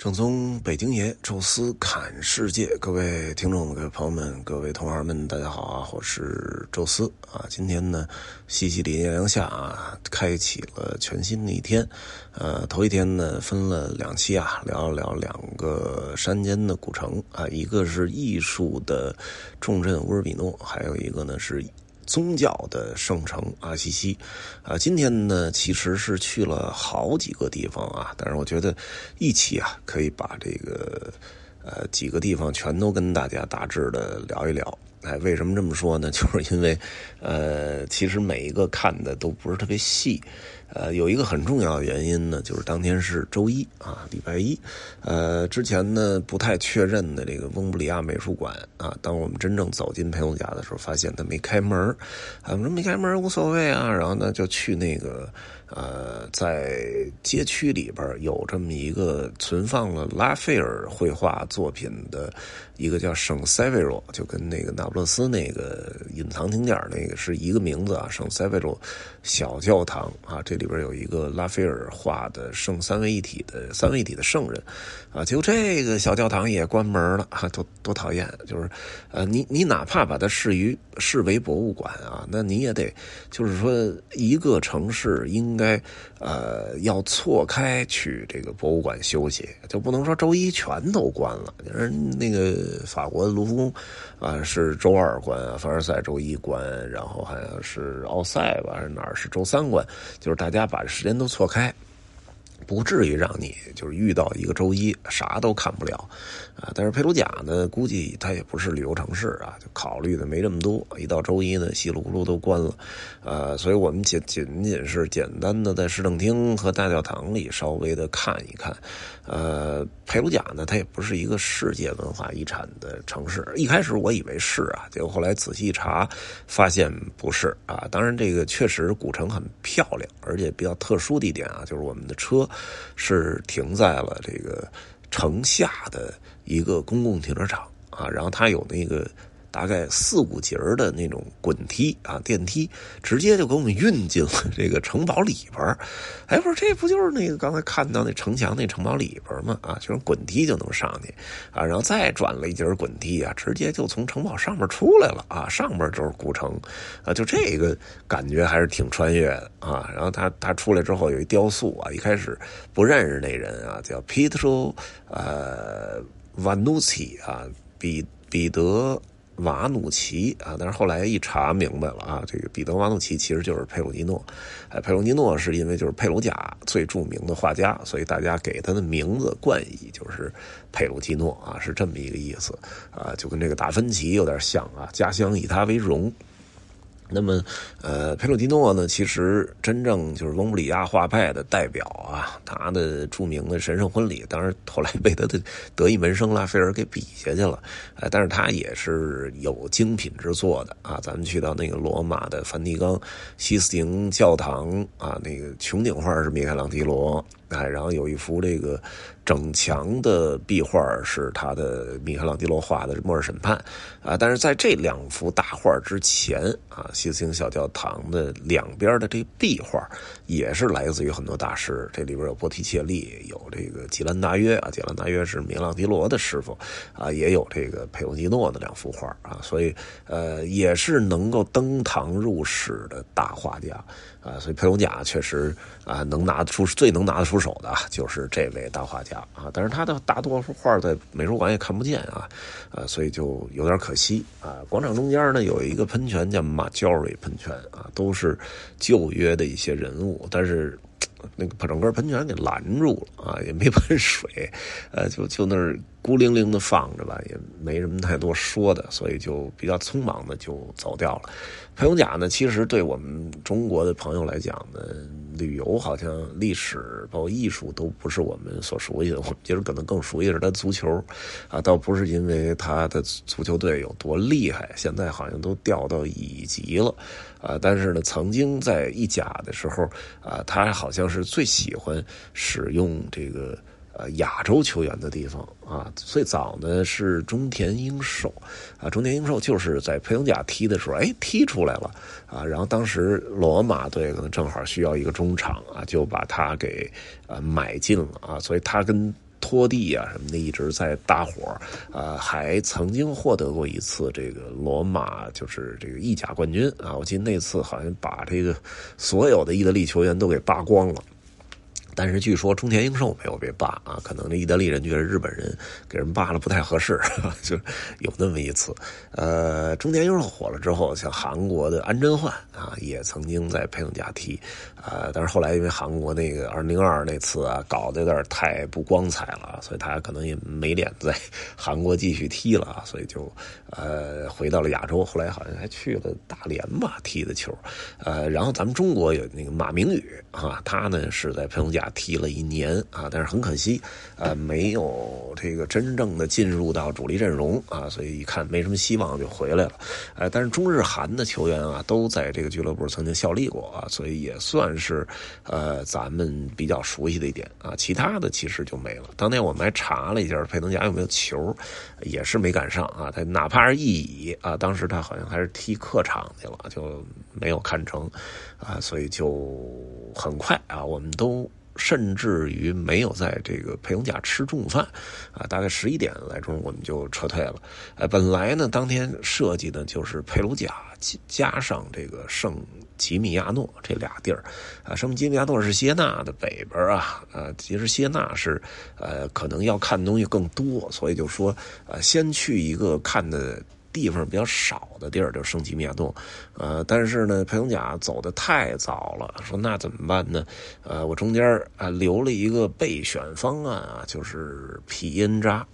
正宗北京爷，宙斯侃世界，各位听众、各位朋友们、各位同行们，大家好啊！我是宙斯啊。今天呢，西西里艳阳下啊，开启了全新的一天。呃，头一天呢，分了两期啊，聊了聊两个山间的古城啊，一个是艺术的重镇乌尔比诺，还有一个呢是。宗教的圣城阿西西，啊，今天呢其实是去了好几个地方啊，但是我觉得一起啊可以把这个呃几个地方全都跟大家大致的聊一聊。哎，为什么这么说呢？就是因为呃，其实每一个看的都不是特别细。呃，有一个很重要的原因呢，就是当天是周一啊，礼拜一。呃，之前呢不太确认的这个翁布里亚美术馆啊，当我们真正走进佩龙家的时候，发现它没开门啊，我说没开门无所谓啊，然后呢就去那个呃，在街区里边有这么一个存放了拉斐尔绘画作品的一个叫圣塞维罗，就跟那个那不勒斯那个隐藏景点那个是一个名字啊，圣塞维罗小教堂啊，这。里边有一个拉斐尔画的圣三位一体的三位一体的圣人，啊，结果这个小教堂也关门了，哈，多多讨厌！就是，呃，你你哪怕把它视于视为博物馆啊，那你也得，就是说，一个城市应该，呃，要错开去这个博物馆休息，就不能说周一全都关了。人那个法国的卢浮宫，啊，是周二关，凡尔赛周一关，然后好像是奥赛吧，还是哪儿是周三关，就是大。大家把这时间都错开。不至于让你就是遇到一个周一啥都看不了，啊！但是佩鲁贾呢，估计它也不是旅游城市啊，就考虑的没这么多。一到周一呢，稀里糊涂都关了，呃，所以我们仅仅仅是简单的在市政厅和大教堂里稍微的看一看。呃，佩鲁贾呢，它也不是一个世界文化遗产的城市。一开始我以为是啊，结果后来仔细一查，发现不是啊。当然，这个确实古城很漂亮，而且比较特殊的一点啊，就是我们的车。是停在了这个城下的一个公共停车场啊，然后它有那个。大概四五节的那种滚梯啊，电梯直接就给我们运进了这个城堡里边哎，不是，这不就是那个刚才看到那城墙那城堡里边吗？啊，就是滚梯就能上去啊，然后再转了一节滚梯啊，直接就从城堡上面出来了啊，上面就是古城啊，就这个感觉还是挺穿越的啊。然后他他出来之后有一雕塑啊，一开始不认识那人啊，叫 Pietro 呃 Vanucci 啊，彼彼得。瓦努奇啊，但是后来一查明白了啊，这个彼得瓦努奇其实就是佩鲁尼诺，哎，佩鲁尼诺是因为就是佩鲁贾最著名的画家，所以大家给他的名字冠以就是佩鲁基诺啊，是这么一个意思啊，就跟这个达芬奇有点像啊，家乡以他为荣。那么，呃，佩鲁迪诺呢，其实真正就是翁布里亚画派的代表啊。他的著名的《神圣婚礼》，当然后来被他的得意门生拉斐尔给比下去了。呃，但是他也是有精品之作的啊。咱们去到那个罗马的梵蒂冈西斯廷教堂啊，那个穹顶画是米开朗基罗。哎，然后有一幅这个整墙的壁画是他的米开朗基罗画的《末日审判》啊，但是在这两幅大画之前啊，西斯廷小教堂的两边的这壁画也是来自于很多大师，这里边有波提切利，有这个吉兰达约啊，吉兰达约是米开朗基罗的师傅啊，也有这个佩欧尼诺的两幅画啊，所以呃，也是能够登堂入室的大画家啊，所以佩龙贾确实啊，能拿得出最能拿得出。手的就是这位大画家啊，但是他的大多数画在美术馆也看不见啊，啊，所以就有点可惜啊。广场中间呢有一个喷泉叫马焦瑞喷泉啊，都是旧约的一些人物，但是那个把整个喷泉给拦住了啊，也没喷水，呃，就就那儿。孤零零的放着吧，也没什么太多说的，所以就比较匆忙的就走掉了。佩勇甲呢，其实对我们中国的朋友来讲呢，旅游好像历史包括艺术都不是我们所熟悉的。我们其实可能更熟悉的是他足球，啊，倒不是因为他的足球队有多厉害，现在好像都掉到乙级了，啊，但是呢，曾经在意甲的时候，啊，他好像是最喜欢使用这个。呃，亚洲球员的地方啊，最早呢是中田英寿，啊，中田英寿就是在佩恩贾踢的时候，哎，踢出来了啊，然后当时罗马队可能正好需要一个中场啊，就把他给呃买进了啊，所以他跟拖地啊什么的一直在搭伙啊，还曾经获得过一次这个罗马就是这个意甲冠军啊，我记得那次好像把这个所有的意大利球员都给扒光了。但是据说中田英寿没有被罢啊，可能这意大利人觉得日本人给人罢了不太合适，就有那么一次。呃，中田英寿火了之后，像韩国的安贞焕啊，也曾经在佩内贾踢啊，但是后来因为韩国那个二零零二那次啊，搞得有点太不光彩了，所以他可能也没脸在韩国继续踢了，所以就呃回到了亚洲，后来好像还去了大连吧踢的球。呃，然后咱们中国有那个马明宇啊，他呢是在佩内贾。踢了一年啊，但是很可惜，呃，没有这个真正的进入到主力阵容啊，所以一看没什么希望就回来了。呃，但是中日韩的球员啊，都在这个俱乐部曾经效力过啊，所以也算是呃咱们比较熟悉的一点啊。其他的其实就没了。当年我们还查了一下佩登贾有没有球，也是没赶上啊。他哪怕是一乙啊，当时他好像还是踢客场去了，就没有看成啊，所以就很快啊，我们都。甚至于没有在这个佩隆贾吃中午饭，啊，大概十一点来钟我们就撤退了。呃，本来呢，当天设计的就是佩鲁贾加上这个圣吉米亚诺这俩地儿，啊，圣吉米亚诺是谢纳的北边啊，呃，其实谢纳是呃可能要看东西更多，所以就说呃先去一个看的。地方比较少的地儿就是圣吉米亚洞，呃，但是呢，佩龙甲走的太早了，说那怎么办呢？呃，我中间啊留了一个备选方案啊，就是皮恩扎。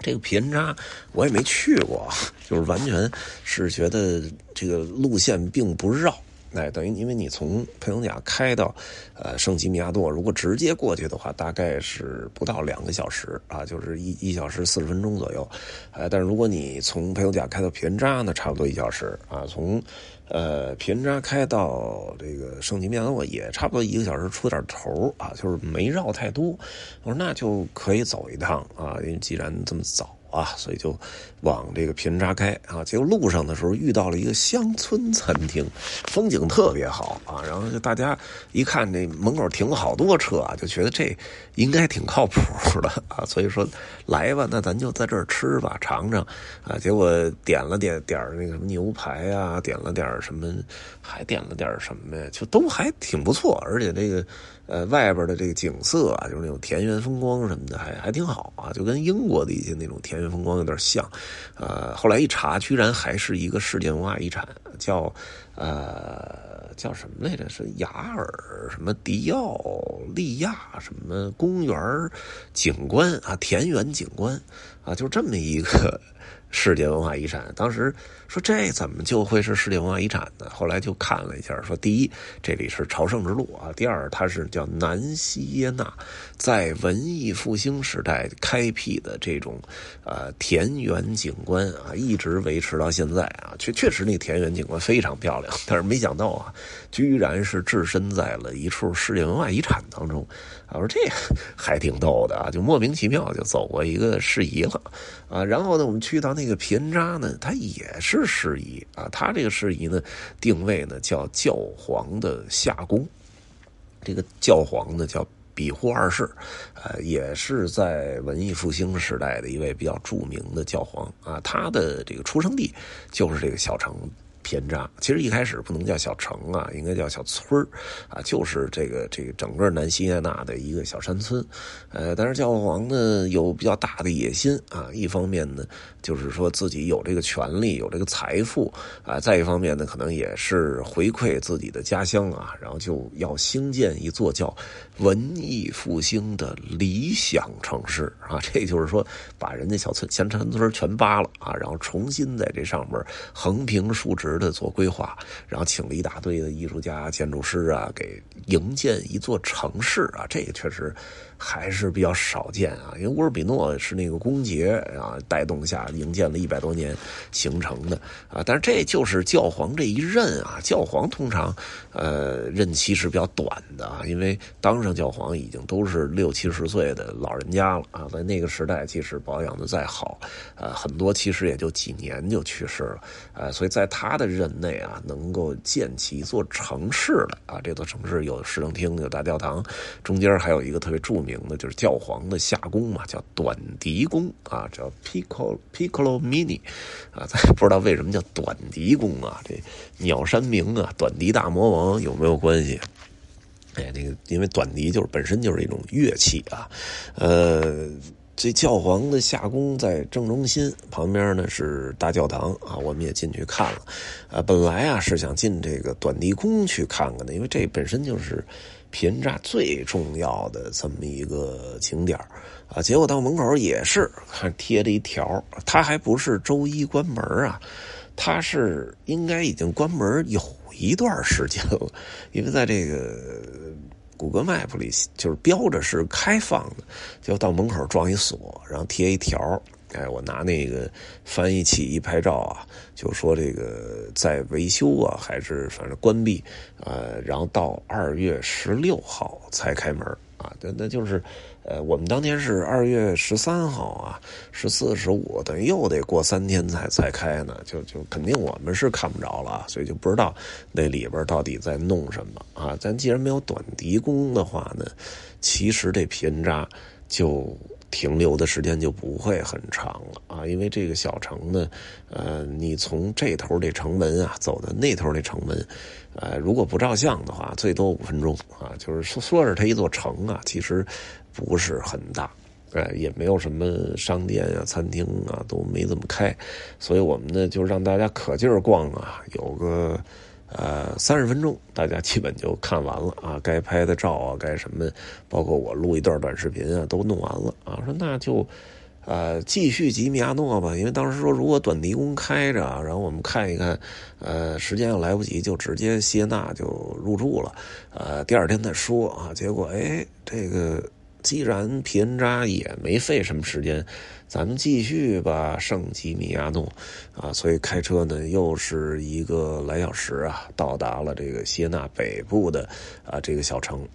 这个皮恩扎我也没去过，就是完全是觉得这个路线并不绕。哎，等于因为你从佩隆贾开到，呃，圣吉米亚诺，如果直接过去的话，大概是不到两个小时啊，就是一一小时四十分钟左右。呃，但是如果你从佩隆贾开到皮恩扎呢，差不多一小时啊。从呃皮恩扎开到这个圣吉米亚诺也差不多一个小时出点头啊，就是没绕太多。我说那就可以走一趟啊，因为既然这么早。啊，所以就往这个平扎开啊。结果路上的时候遇到了一个乡村餐厅，风景特别好啊。然后就大家一看这门口停了好多车啊，就觉得这应该挺靠谱的啊。所以说来吧，那咱就在这儿吃吧，尝尝啊。结果点了点点那个什么牛排啊，点了点什么，还点了点什么呀，就都还挺不错，而且这个。呃，外边的这个景色啊，就是那种田园风光什么的，还还挺好啊，就跟英国的一些那种田园风光有点像。呃，后来一查，居然还是一个世界文化遗产，叫呃叫什么来着？是雅尔什么迪奥利亚什么公园景观啊，田园景观啊，就这么一个。世界文化遗产，当时说这怎么就会是世界文化遗产呢？后来就看了一下，说第一，这里是朝圣之路啊；第二，它是叫南西耶纳，在文艺复兴时代开辟的这种呃田园景观啊，一直维持到现在啊。确确实，那田园景观非常漂亮，但是没想到啊，居然是置身在了一处世界文化遗产当中。我说这还挺逗的啊，就莫名其妙就走过一个事宜了啊。然后呢，我们去到那个皮恩扎呢，它也是事宜啊。他这个事宜呢，定位呢叫教皇的夏宫。这个教皇呢叫比护二世，呃，也是在文艺复兴时代的一位比较著名的教皇啊。他的这个出生地就是这个小城。偏扎，其实一开始不能叫小城啊，应该叫小村啊，就是这个这个整个南西耶纳的一个小山村，呃，但是教皇呢有比较大的野心啊，一方面呢就是说自己有这个权利，有这个财富啊，再一方面呢可能也是回馈自己的家乡啊，然后就要兴建一座叫文艺复兴的理想城市啊，这就是说把人家小村前山村全扒了啊，然后重新在这上面横平竖直。的做规划，然后请了一大堆的艺术家、建筑师啊，给营建一座城市啊，这个确实。还是比较少见啊，因为乌尔比诺是那个公爵啊带动下营建了一百多年形成的啊，但是这就是教皇这一任啊，教皇通常呃任期是比较短的啊，因为当上教皇已经都是六七十岁的老人家了啊，在那个时代即使保养的再好，呃很多其实也就几年就去世了啊，所以在他的任内啊，能够建起一座城市来啊，这座城市有市政厅、有大教堂，中间还有一个特别著名。名的，就是教皇的夏宫嘛，叫短笛宫啊，叫 Piccolo Piccolo Mini 啊，咱不知道为什么叫短笛宫啊，这鸟山明啊，短笛大魔王有没有关系？哎，那个因为短笛就是本身就是一种乐器啊，呃。这教皇的夏宫在正中心，旁边呢是大教堂啊，我们也进去看了。啊，本来啊是想进这个短笛宫去看看的，因为这本身就是皮恩扎最重要的这么一个景点啊。结果到门口也是看贴着一条，它还不是周一关门啊，它是应该已经关门有一段时间了，因为在这个。谷歌 Map 里就是标着是开放的，就到门口装一锁，然后贴一条。哎，我拿那个翻译器一拍照啊，就说这个在维修啊，还是反正关闭，呃，然后到二月十六号才开门啊。那那就是。呃，我们当天是二月十三号啊，十四、十五，等于又得过三天才才开呢，就就肯定我们是看不着了，所以就不知道那里边到底在弄什么啊。咱既然没有短笛宫的话呢，其实这皮恩扎就停留的时间就不会很长了啊，因为这个小城呢，呃，你从这头这城门啊走到那头这城门，呃，如果不照相的话，最多五分钟啊，就是说说是它一座城啊，其实。不是很大，哎，也没有什么商店啊、餐厅啊，都没怎么开，所以我们呢就让大家可劲儿逛啊，有个呃三十分钟，大家基本就看完了啊，该拍的照啊，该什么，包括我录一段短视频啊，都弄完了啊，说那就呃继续吉米亚诺吧，因为当时说如果短笛宫开着，然后我们看一看，呃，时间要来不及，就直接谢纳就入住了，呃，第二天再说啊，结果哎这个。既然皮恩扎也没费什么时间，咱们继续吧，圣吉米亚诺啊，所以开车呢又是一个来小时啊，到达了这个谢纳北部的啊这个小城。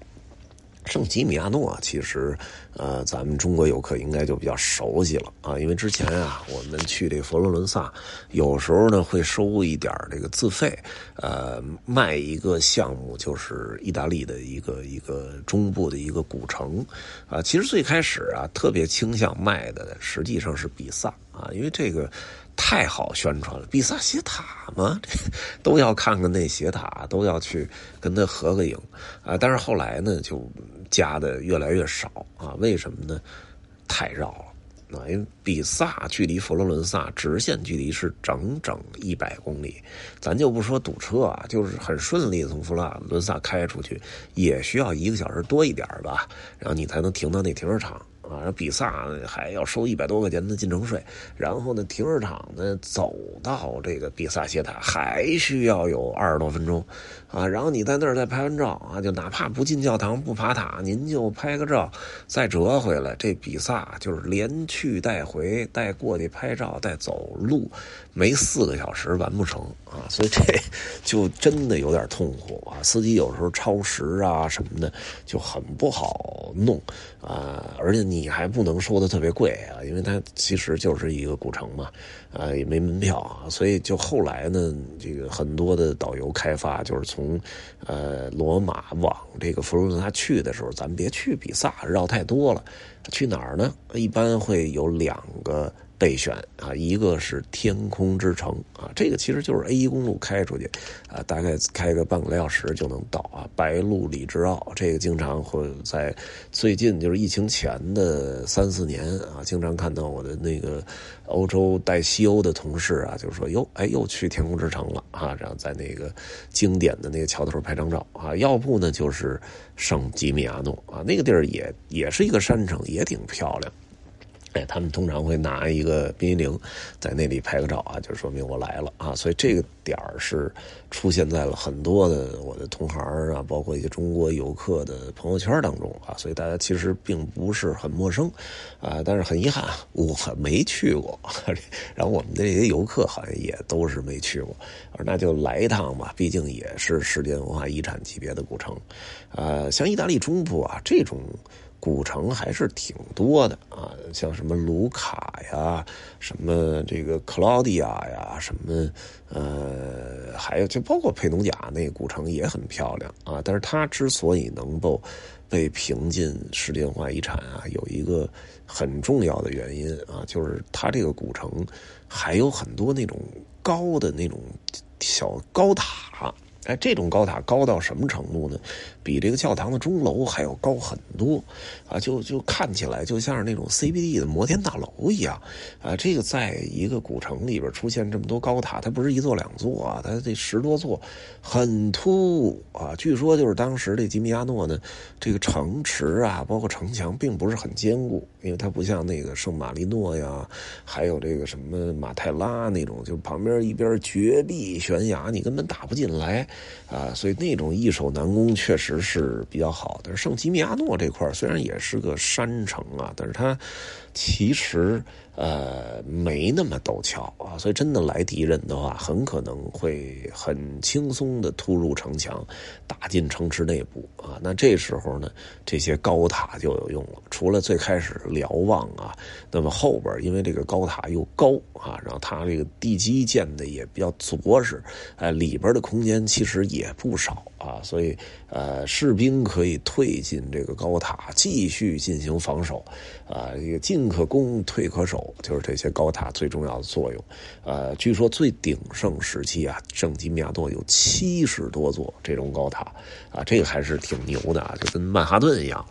圣吉米亚诺其实，呃，咱们中国游客应该就比较熟悉了啊，因为之前啊，我们去这佛罗伦萨，有时候呢会收一点这个自费，呃，卖一个项目，就是意大利的一个一个中部的一个古城，啊，其实最开始啊，特别倾向卖的实际上是比萨啊，因为这个。太好宣传了，比萨斜塔嘛，都要看看那斜塔，都要去跟他合个影啊！但是后来呢，就加的越来越少啊？为什么呢？太绕了啊！因为比萨距离佛罗伦萨直线距离是整整一百公里，咱就不说堵车啊，就是很顺利从佛罗伦萨开出去，也需要一个小时多一点吧，然后你才能停到那停车场。啊，比萨还要收一百多块钱的进城税，然后呢，停车场呢走到这个比萨斜塔还需要有二十多分钟，啊，然后你在那儿再拍完照啊，就哪怕不进教堂不爬塔，您就拍个照，再折回来，这比萨就是连去带回带过去拍照带走路，没四个小时完不成啊，所以这 就真的有点痛苦啊，司机有时候超时啊什么的就很不好弄啊，而且你。还不能收的特别贵啊，因为它其实就是一个古城嘛，啊也没门票啊，所以就后来呢，这个很多的导游开发就是从，呃罗马往这个佛罗伦萨去的时候，咱们别去比萨，绕太多了，去哪儿呢？一般会有两个。备选啊，一个是天空之城啊，这个其实就是 A 一公路开出去，啊，大概开个半个来小时就能到啊。白鹿里之奥，这个经常会在最近就是疫情前的三四年啊，经常看到我的那个欧洲带西欧的同事啊，就说哟，哎，又去天空之城了啊，然后在那个经典的那个桥头拍张照啊。要不呢，就是圣吉米亚诺啊，那个地儿也也是一个山城，也挺漂亮。哎，他们通常会拿一个冰激凌，在那里拍个照啊，就说明我来了啊。所以这个点儿是出现在了很多的我的同行啊，包括一些中国游客的朋友圈当中啊。所以大家其实并不是很陌生啊，但是很遗憾，我没去过。然后我们这些游客好像也都是没去过，那就来一趟吧，毕竟也是世界文化遗产级别的古城。呃，像意大利中部啊这种。古城还是挺多的啊，像什么卢卡呀，什么这个克劳迪亚呀，什么呃，还有就包括佩努贾那古城也很漂亮啊。但是它之所以能够被评进世界文化遗产啊，有一个很重要的原因啊，就是它这个古城还有很多那种高的那种小高塔。哎，这种高塔高到什么程度呢？比这个教堂的钟楼还要高很多，啊，就就看起来就像是那种 CBD 的摩天大楼一样，啊，这个在一个古城里边出现这么多高塔，它不是一座两座啊，它这十多座，很突兀啊。据说就是当时这吉米亚诺呢，这个城池啊，包括城墙并不是很坚固，因为它不像那个圣马力诺呀，还有这个什么马泰拉那种，就旁边一边绝壁悬崖，你根本打不进来。啊，所以那种易守难攻确实是比较好的。圣吉米亚诺这块虽然也是个山城啊，但是它其实。呃，没那么陡峭啊，所以真的来敌人的话，很可能会很轻松的突入城墙，打进城池内部啊。那这时候呢，这些高塔就有用了。除了最开始瞭望啊，那么后边因为这个高塔又高啊，然后它这个地基建的也比较着实，哎，里边的空间其实也不少啊，所以呃，士兵可以退进这个高塔，继续进行防守啊，这个进可攻，退可守。就是这些高塔最重要的作用，呃，据说最鼎盛时期啊，圣吉米亚诺有七十多座这种高塔，啊，这个还是挺牛的啊，就跟曼哈顿一样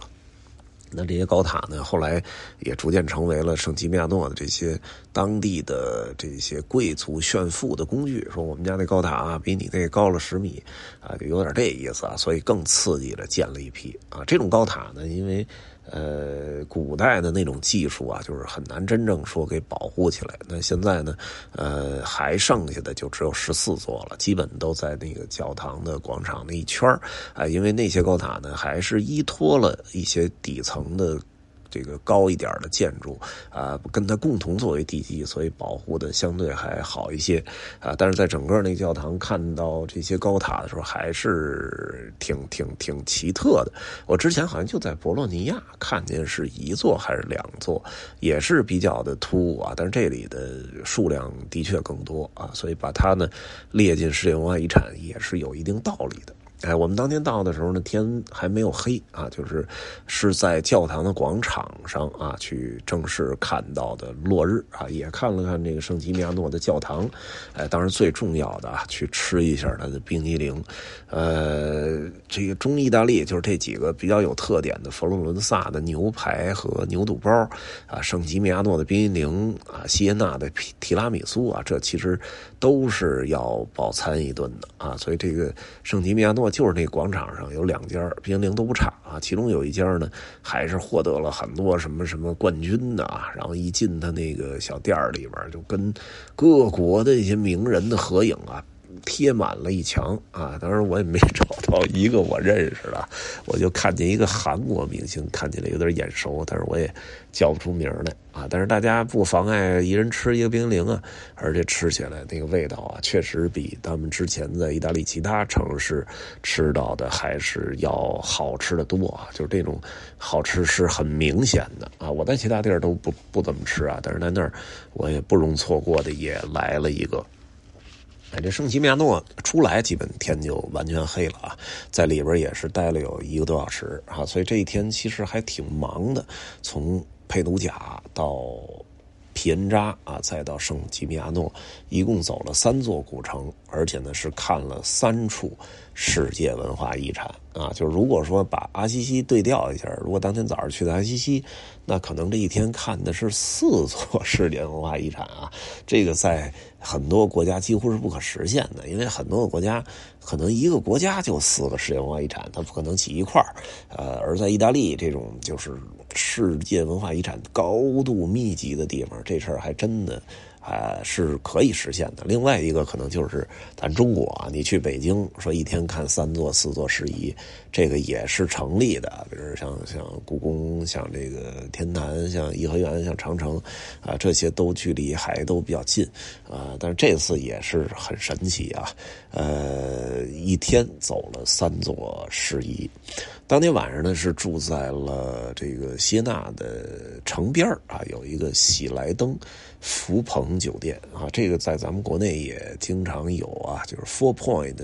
那这些高塔呢，后来也逐渐成为了圣吉米亚诺的这些当地的这些贵族炫富的工具。说我们家那高塔啊，比你那高了十米，啊，就有点这意思啊，所以更刺激的建了一批啊。这种高塔呢，因为。呃，古代的那种技术啊，就是很难真正说给保护起来。那现在呢，呃，还剩下的就只有十四座了，基本都在那个教堂的广场那一圈啊，因为那些高塔呢，还是依托了一些底层的。这个高一点的建筑啊，跟它共同作为地基，所以保护的相对还好一些啊。但是在整个那个教堂看到这些高塔的时候，还是挺挺挺奇特的。我之前好像就在博洛尼亚看见是一座还是两座，也是比较的突兀啊。但是这里的数量的确更多啊，所以把它呢列进世界文化遗产也是有一定道理的。哎，我们当天到的时候呢，天还没有黑啊，就是是在教堂的广场上啊，去正式看到的落日啊，也看了看这个圣吉米亚诺的教堂。哎，当然最重要的啊，去吃一下它的冰激凌。呃，这个中意大利就是这几个比较有特点的佛罗伦萨的牛排和牛肚包啊，圣吉米亚诺的冰激凌啊，锡耶纳的提拉米苏啊，这其实都是要饱餐一顿的啊。所以这个圣吉米亚诺。就是那广场上有两家冰激凌都不差啊，其中有一家呢还是获得了很多什么什么冠军的啊。然后一进他那个小店里边，就跟各国的一些名人的合影啊。贴满了一墙啊！当然我也没找到一个我认识的，我就看见一个韩国明星，看起来有点眼熟，但是我也叫不出名来啊。但是大家不妨碍一人吃一个冰淇淋啊，而且吃起来那个味道啊，确实比他们之前在意大利其他城市吃到的还是要好吃的多啊！就是这种好吃是很明显的啊！我在其他地儿都不不怎么吃啊，但是在那儿我也不容错过的也来了一个。这圣吉米亚诺出来，基本天就完全黑了啊！在里边也是待了有一个多小时啊，所以这一天其实还挺忙的。从佩鲁贾到皮恩扎啊，再到圣吉米亚诺，一共走了三座古城，而且呢是看了三处世界文化遗产啊。就是如果说把阿西西对调一下，如果当天早上去的阿西西，那可能这一天看的是四座世界文化遗产啊。这个在。很多国家几乎是不可实现的，因为很多个国家可能一个国家就四个世界文化遗产，它不可能挤一块儿。呃，而在意大利这种就是世界文化遗产高度密集的地方，这事儿还真的。啊，是可以实现的。另外一个可能就是咱中国啊，你去北京说一天看三座四座事宜，这个也是成立的。比如像像故宫、像这个天坛、像颐和园、像长城，啊，这些都距离还都比较近啊。但是这次也是很神奇啊，呃，一天走了三座事宜。当天晚上呢，是住在了这个谢纳的城边啊，有一个喜来登福朋酒店啊，这个在咱们国内也经常有啊，就是 Four Point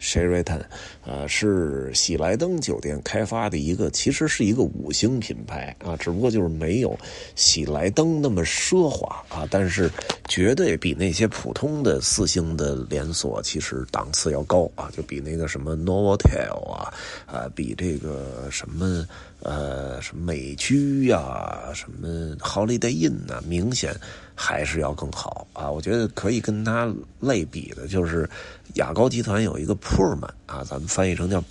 Sheraton，呃，是喜来登酒店开发的一个，其实是一个五星品牌啊，只不过就是没有喜来登那么奢华啊，但是绝对比那些普通的四星的连锁其实档次要高啊，就比那个什么 Novotel 啊，啊，比这。个什么呃什么美居呀，什么 Holiday Inn 呐，明显还是要更好啊！我觉得可以跟它类比的，就是雅高集团有一个 Pullman 啊，咱们翻译成叫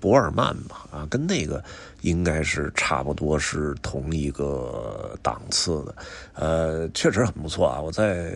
博尔曼吧啊，跟那个应该是差不多是同一个档次的，呃，确实很不错啊！我在。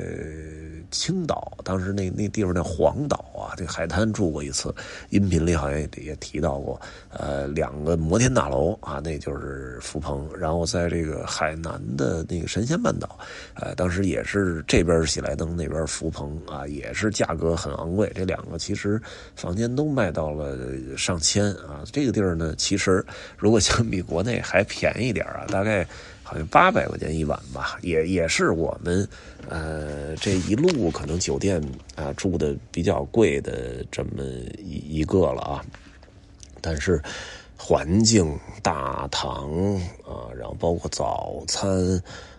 青岛当时那那地方那黄岛啊，这海滩住过一次，音频里好像也也提到过。呃，两个摩天大楼啊，那就是福朋。然后在这个海南的那个神仙半岛，呃，当时也是这边喜来登，那边福朋啊，也是价格很昂贵。这两个其实房间都卖到了上千啊。这个地儿呢，其实如果相比国内还便宜点啊，大概。好像八百块钱一晚吧，也也是我们，呃，这一路可能酒店啊住的比较贵的这么一一个了啊。但是环境、大堂啊，然后包括早餐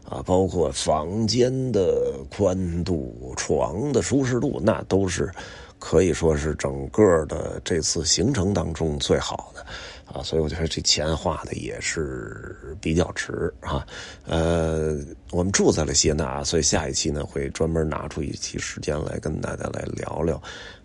啊，包括房间的宽度、床的舒适度，那都是可以说是整个的这次行程当中最好的。啊，所以我觉得这钱花的也是比较值啊。呃，我们住在了谢纳，所以下一期呢会专门拿出一期时间来跟大家来聊聊，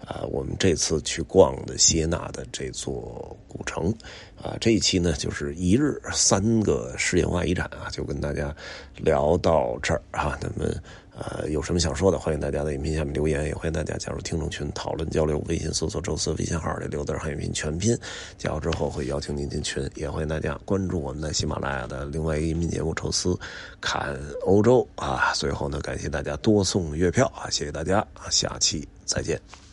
啊，我们这次去逛的谢纳的这座古城。啊，这一期呢就是一日三个世界文化遗产啊，就跟大家聊到这儿啊。那么。呃，有什么想说的，欢迎大家在影片下面留言，也欢迎大家加入听众群讨论交流。微信搜索“宙斯”微信号里刘德汉语拼音全拼，加入之后会邀请您进群。也欢迎大家关注我们的喜马拉雅的另外一个音频节目《宙斯看欧洲》啊。最后呢，感谢大家多送月票啊，谢谢大家，下期再见。